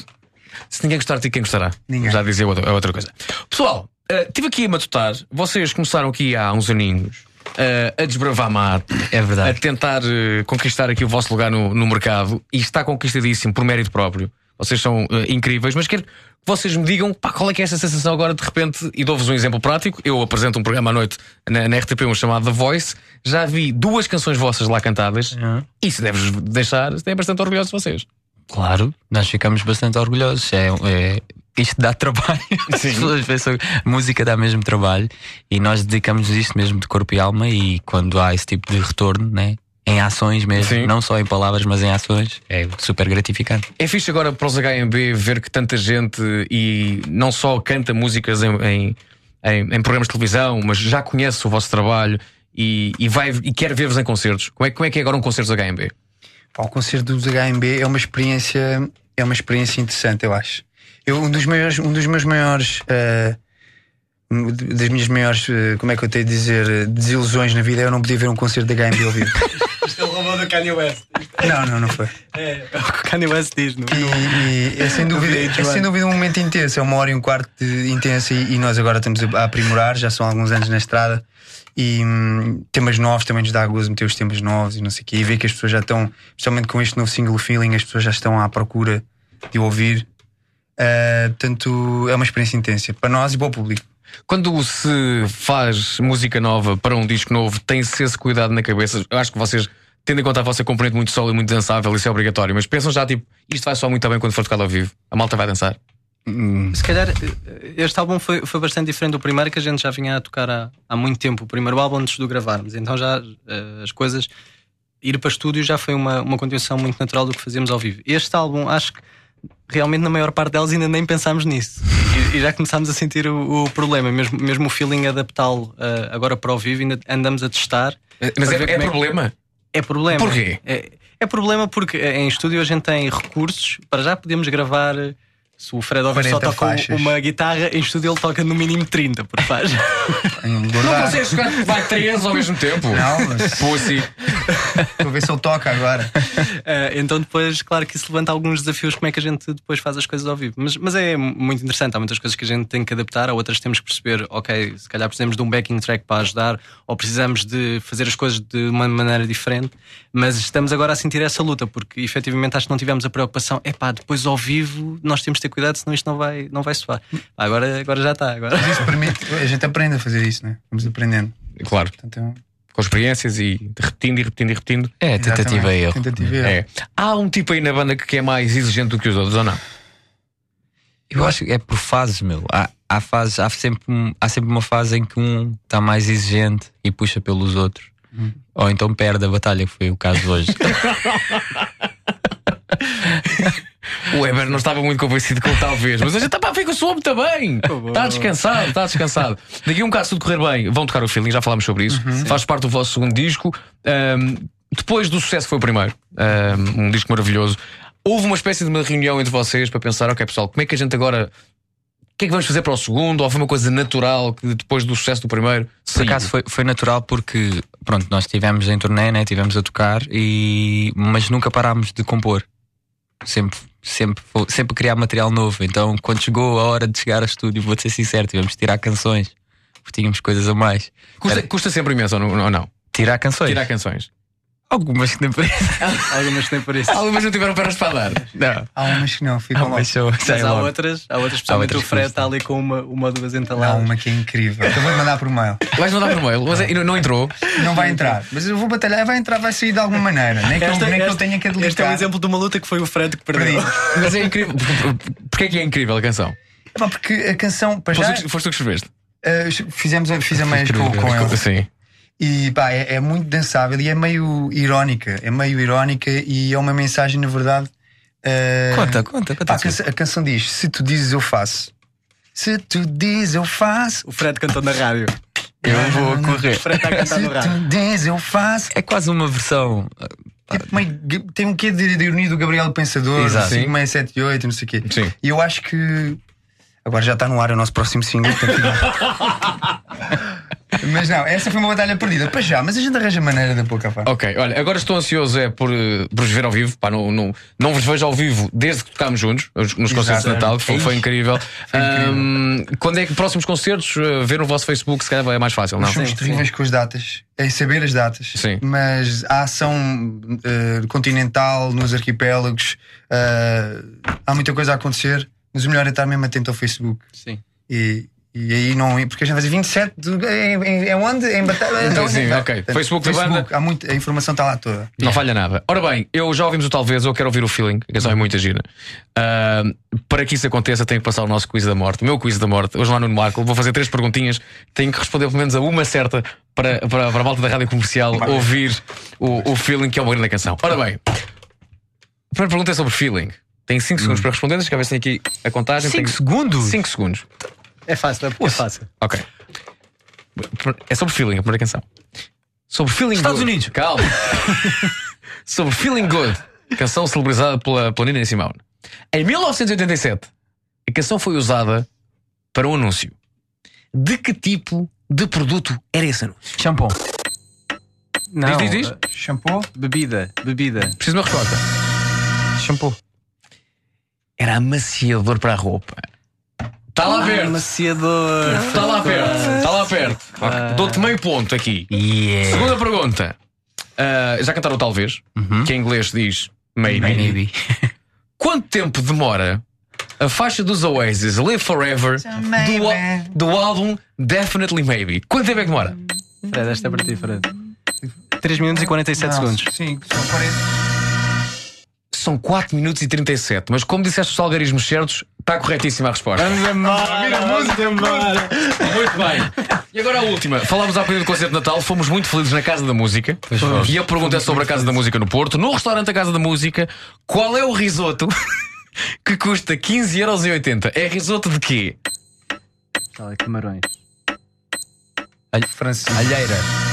Se ninguém gostar de ti, quem gostará? Ninguém. Já dizia outra, outra coisa. Pessoal, eh, estive aqui a matutar. Vocês começaram aqui há uns aninhos eh, a desbravar mato. É verdade. A tentar eh, conquistar aqui o vosso lugar no, no mercado e está conquistadíssimo por mérito próprio. Vocês são eh, incríveis, mas quero que vocês me digam pá, qual é que é essa sensação agora de repente, e dou-vos um exemplo prático. Eu apresento um programa à noite na, na RTP1 chamado The Voice. Já vi duas canções vossas lá cantadas. Isso deve-vos deixar, é bastante orgulhoso de vocês. Claro, nós ficamos bastante orgulhosos. É, é- isto dá trabalho. As pessoas pensam que música dá mesmo trabalho e nós dedicamos isto mesmo de corpo e alma. E quando há esse tipo de retorno, né, em ações mesmo, não só em palavras, mas em ações, é super gratificante. É fixe agora para os HMB ver que tanta gente e não só canta músicas em, em, em- em programas de televisão, mas já conhece o vosso trabalho e, e vai e quer ver-vos em concertos. Como é, como é que é agora um concerto dos HMB? Pá, O concerto dos HMB é uma experiência é uma experiência interessante, eu acho. Eu, um dos maiores, um dos meus maiores um das minhas maiores, eh, como é que eu tenho de dizer, eh, desilusões na vida é eu não podia ver um concerto da HMB ao vivo. Isto é o robô do Kanye West. não, não, não foi. É, é o que o Kanye West diz no. E, e é, sem dúvida, é sem dúvida um momento intenso, é uma hora e um quarto de intensa e, e nós agora estamos a aprimorar, já são alguns anos na estrada e hum, temas novos também nos dá gozo meter os temas novos e não sei o quê, e ver que as pessoas já estão, especialmente com este novo single feeling, as pessoas já estão à procura de ouvir. Ah, portanto, é uma experiência intensa para nós e para o público. Quando se faz música nova para um disco novo, tem-se esse cuidado na cabeça. Eu acho que vocês, tendo em conta a vossa componente muito sólida e muito dançável, isso é obrigatório, mas pensam já tipo, isto vai só muito bem quando for tocado ao vivo. A malta vai dançar. Se calhar eh, este álbum foi, foi bastante diferente do primeiro que a gente já vinha a tocar há, há muito tempo. O primeiro álbum antes de o gravarmos. Então já eh, as coisas. Ir para estúdio já foi uma, uma continuação muito natural do que fazíamos ao vivo. Este álbum, acho que realmente na maior parte delas ainda nem pensámos nisso. E, e já começámos a sentir o, o problema, mesmo, mesmo o feeling adaptá-lo eh, agora para o vivo, ainda andamos a testar. Mas para é- é que- problema? É problema. Porquê? É, é problema porque eh, em estúdio a gente tem recursos. Para já podemos gravar eh, Se o Fred ouvir só 40 toca faixas. uma guitarra, em estúdio ele toca no mínimo 30 por faixa. Não consegues jogar vai três ao mesmo tempo. Não, mas- Pussy. Vou ver se ele toca agora. Eh, então depois, claro que isso levanta alguns desafios como é que a gente depois faz as coisas ao vivo. Mas, mas é muito interessante, há muitas coisas que a gente tem que adaptar, há outras que temos que perceber, ok, se calhar precisamos de um backing track para ajudar, ou precisamos de fazer as coisas de uma maneira diferente, mas estamos agora a sentir essa luta, porque efetivamente acho que não tivemos a preocupação, é pá, depois ao vivo nós temos de ter cuidado, senão isto não vai, não vai soar. Agora, agora já está. Agora. Mas isso permite, a gente aprende a fazer isso, né? Vamos aprendendo. Claro. Então, Com experiências e repetindo e repetindo e repetindo. É, tentativa e erro. Tentativa e erro. É. Há um tipo aí na banda que é mais exigente do que os outros, ou não? Eu acho que é por fases, meu. Há, há, fases, há, sempre, um- há sempre uma fase em que um está mais exigente e puxa pelos outros. Ou então perde a batalha, que foi o caso de hoje. O Weber não estava muito convencido com o talvez, mas a gente está a ver que o som também. Está descansado, está descansado. Daqui a um se tudo correr bem, vão tocar o feeling, já falámos sobre isso. Faz parte do vosso segundo disco. Ahm, depois do sucesso que foi o primeiro, ahm, um disco maravilhoso. Houve uma espécie de uma reunião entre vocês para pensar, ok, pessoal, como é que a gente agora. O que é que vamos fazer para o segundo? Ou foi uma coisa natural que depois do sucesso do primeiro. Por saiu? acaso foi, foi natural porque, pronto, nós estivemos em turnê, né? Estivemos a tocar, e, mas nunca parámos de compor. Sempre, sempre, sempre criar material novo. Então, quando chegou a hora de chegar ao estúdio, vou-te ser sincero, tivemos de tirar canções, porque tínhamos coisas a mais. Custa, custa sempre imenso ou não? Tirar canções? Tirar canções. Algumas que nem isso. Algumas que nem isso. Algumas não tiveram pernas para dar. Não. Há umas que não, ficam lá. Mas há logo. outras, há outras, especialmente outras o Fred está ali com uma, uma ou duas Há entaladas. uma que é incrível. Eu vou mandar por mail. Vais mandar por mail, mas é- não, não entrou. Não vai entrar. Mas eu vou batalhar, vai entrar, vai sair de alguma maneira. Nem que, eu, Esta- nem que eu esta- tenha que Este é um exemplo de uma luta que foi o Fred que perdeu. Mas é incrível. Porquê é que é incrível a canção? Epá, porque a canção, para já, Foste, tu que- foste tu que escreveste? eh, fizemos, a- fiz a meias com, com ele. Sim. E pá, é, é muito dançável e é meio irónica. É meio irónica e é uma mensagem, na verdade. eh, Conta, conta, conta. pá, a, canção, a canção diz: Se tu dizes, eu faço. Se tu dizes, eu faço. O Fred cantou na rádio. Eu vou O correr. Fred está a cantar Se no rádio. tu dizes, eu faço. É quase uma versão. Tipo, meio- tem um quê de, de ironia do Gabriel Pensador, Exato. 5, 6, 7 e 8, não sei o quê. Sim. E eu acho que. Agora já está no ar o nosso próximo single. mas não, essa foi uma batalha perdida. Para já, mas a gente arranja maneira de pouco a parte. Ok, olha, agora estou ansioso é por, eh, por vos ver ao vivo. Pá, não, não, não vos vejo ao vivo desde que tocámos juntos, os- nos concertos de. Natal, que foi, foi Ih, incrível. Ahm, quando é que próximos concertos, eh, ver no vosso Facebook, se calhar é mais fácil, não? Nós somos terríveis com as datas, é saber as datas. Sim. Mas a ação eh, continental nos arquipélagos, eh, há muita coisa a acontecer, mas o melhor é estar mesmo atento ao Facebook. Sim. E, e aí não. Porque a gente vai dizer 27 de, é, é, é onde? Em batalha. Então, sim, ok. Facebook da banda. há muito, a informação está lá toda. Não falha nada. Ora bem, eu já ouvimos o Talvez, eu quero ouvir o feeling, a canção é muito gira. Ahm, para que isso aconteça, tenho que passar o nosso quiz da morte, o meu quiz da morte. Hoje lá no Marco, vou fazer três perguntinhas, tenho que responder pelo menos a uma certa para, para, para a malta da rádio comercial ouvir o, o feeling, que é uma grande canção. Ora bem, a primeira pergunta é sobre feeling. Tenho 5 segundos para responder, deixa eu ver se tem aqui a contagem. Cinco Tenho- segundos? Cinco segundos. É fácil, é, é fácil. Ok. É sobre feeling, a primeira canção. Sobre feeling Estados good. Unidos. Calma. sobre feeling good. Canção celebrizada pela, pela Nina Simone. Em 1987, a canção foi usada para um anúncio. De que tipo de produto era esse anúncio? Shampoo. Não, diz, diz. eh, Shampoo? Bebida, bebida. Preciso de uma resposta. Shampoo. Era amaciador para a roupa. Está lá perto. Amaciador. Está lá perto. Está lá perto. Ok, Dou-te meio ponto aqui. Yeah. Segunda pergunta. Ah, já cantaram talvez, que em inglês diz maybe. Maybe. Quanto tempo demora a faixa dos Oasis Live Forever do, á- do álbum Definitely Maybe? Quanto tempo é que demora? Fred, esta é para ti, Fred. 3 minutos e 47 segundos. Sim, são 40. São 4 minutos e 37, mas como disseste os algarismos certos, está corretíssima a resposta. Vira a música, embora. Muito bem. E agora a última. Falámos há bocadinho do concerto de Natal, fomos muito felizes na Casa da Música. E a pergunta é sobre a Casa da Música no Porto. No restaurante da Casa da Música, qual é o risoto que custa 15,80€? É risoto de quê? Tá, camarões. Alheira.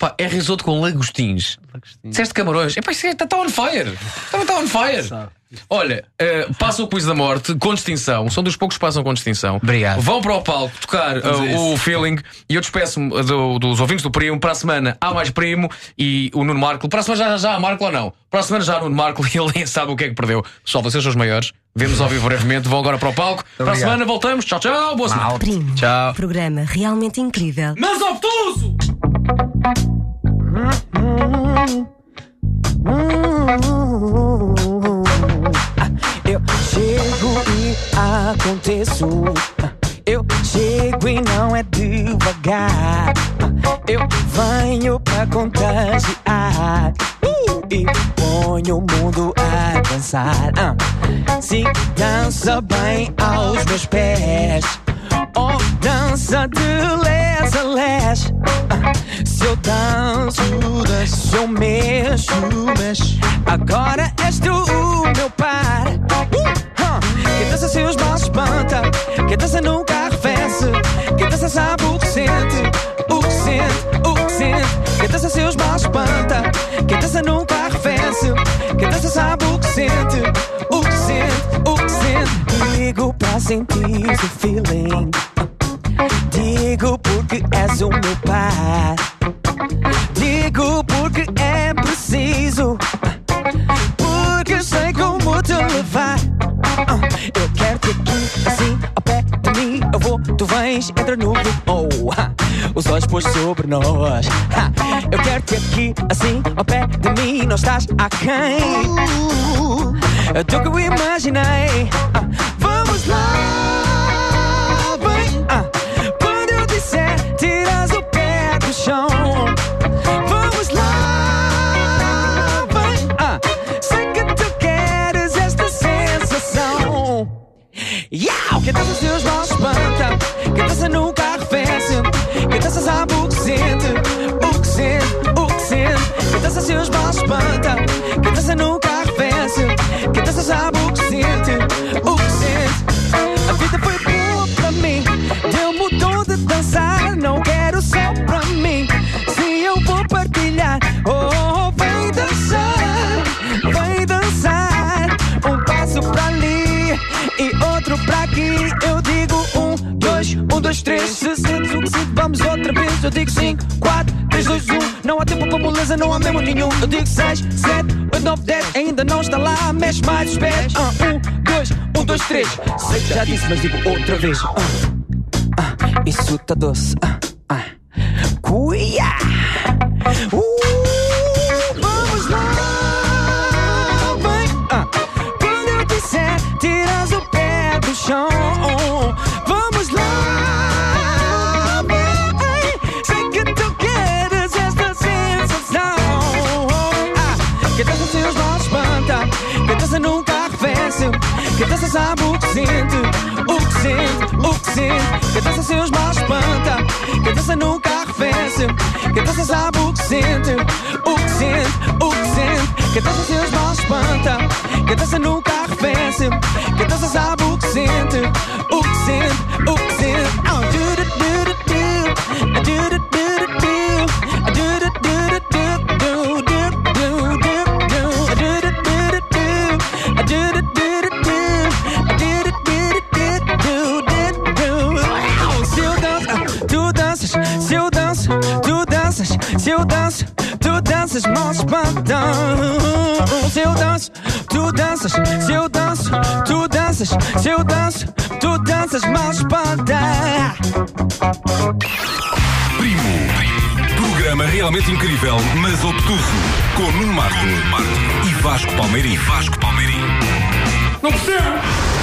Pá, é risoto com lagostins. Disseste camarões. Epá, isso está on fire. Também está on fire. Olha, eh, passa o quiz da morte com distinção. São dos poucos que passam com distinção. Obrigado. Vão para o palco tocar eh, isso. o feeling e eu despeço-me do- dos ouvintes do Primo. Para a semana há mais Primo e o Nuno Marco. Para a semana já, já há Marco ou não? Para a semana já há Nuno Marco e ele nem sabe o que é que perdeu. Pessoal, vocês são os maiores. Vemos ao vivo brevemente. Vão agora para o palco. Para a obrigado. semana voltamos. Tchau, tchau. Boa semana. Primo. Tchau. Programa realmente incrível. Mas obtuso! Eu chego e aconteço. Eu chego e não é devagar. Eu venho pra contagiar. E ponho o mundo a dançar. Ah. Se dança bem aos meus pés. Ou dança de les a les. Ah. Se eu danço, se eu mexo, agora és tu dança nunca arrefece. Quem dança sabe o que sente, o que sente, o que sente. Quem dança seus maus espanta, quem dança nunca arrefece. Quem dança sabe o que sente, o que sente, o que sente. Digo pra sentir o feeling. Digo porque és o meu par. Vens, entra no. Oh, ha, os olhos pôs sobre nós. Ha, Eu quero te aqui, assim, ao pé de mim. Não estás aquém do que eu imaginei. Vamos lá, seus maus espanta, quem dança nunca arrefece. Quem dança sabe o que sente, o que sente. A vida foi boa pra mim, deu mudou de dançar. Não quero só pra mim, se eu vou partilhar. Oh, vem dançar, vem dançar. Um passo pra ali e outro pra aqui. Eu digo um, dois, um, dois, três. Se sentes o que sinto, vamos outra vez. Eu digo cinco, quatro, três, dois, um. Moleza, não há mesmo nenhum. Eu digo seis, sete, oito, nove, dez. Ainda não está lá, mexe mais os pés. Ah, um, dois, um, dois, três. Sei que já disse, mas digo outra vez. Ah, ah, isso tá doce. Ah, ah. Cuia! Uh, nunca arrefece. Que dança sabe o que sente, o que sente, o que sente. Que dança seus maus espanta, que dança nunca arrefece. Que dança sabe o que sente, o que sente, o que sente. Que dança seus maus espanta, que dança nunca arrefece. Que dança sabe o que sente, o que sente, o que sente. Oh, do, do do do do do, eu danço, tu danças, mal espantão. Se eu danço, tu danças, se eu danço, tu danças, se eu danço, tu danças, mal espantão. Primo. Programa realmente incrível, mas obtuso. Com Nuno Marco e Vasco Palmeirim. Vasco Palmeirim. Não percebo!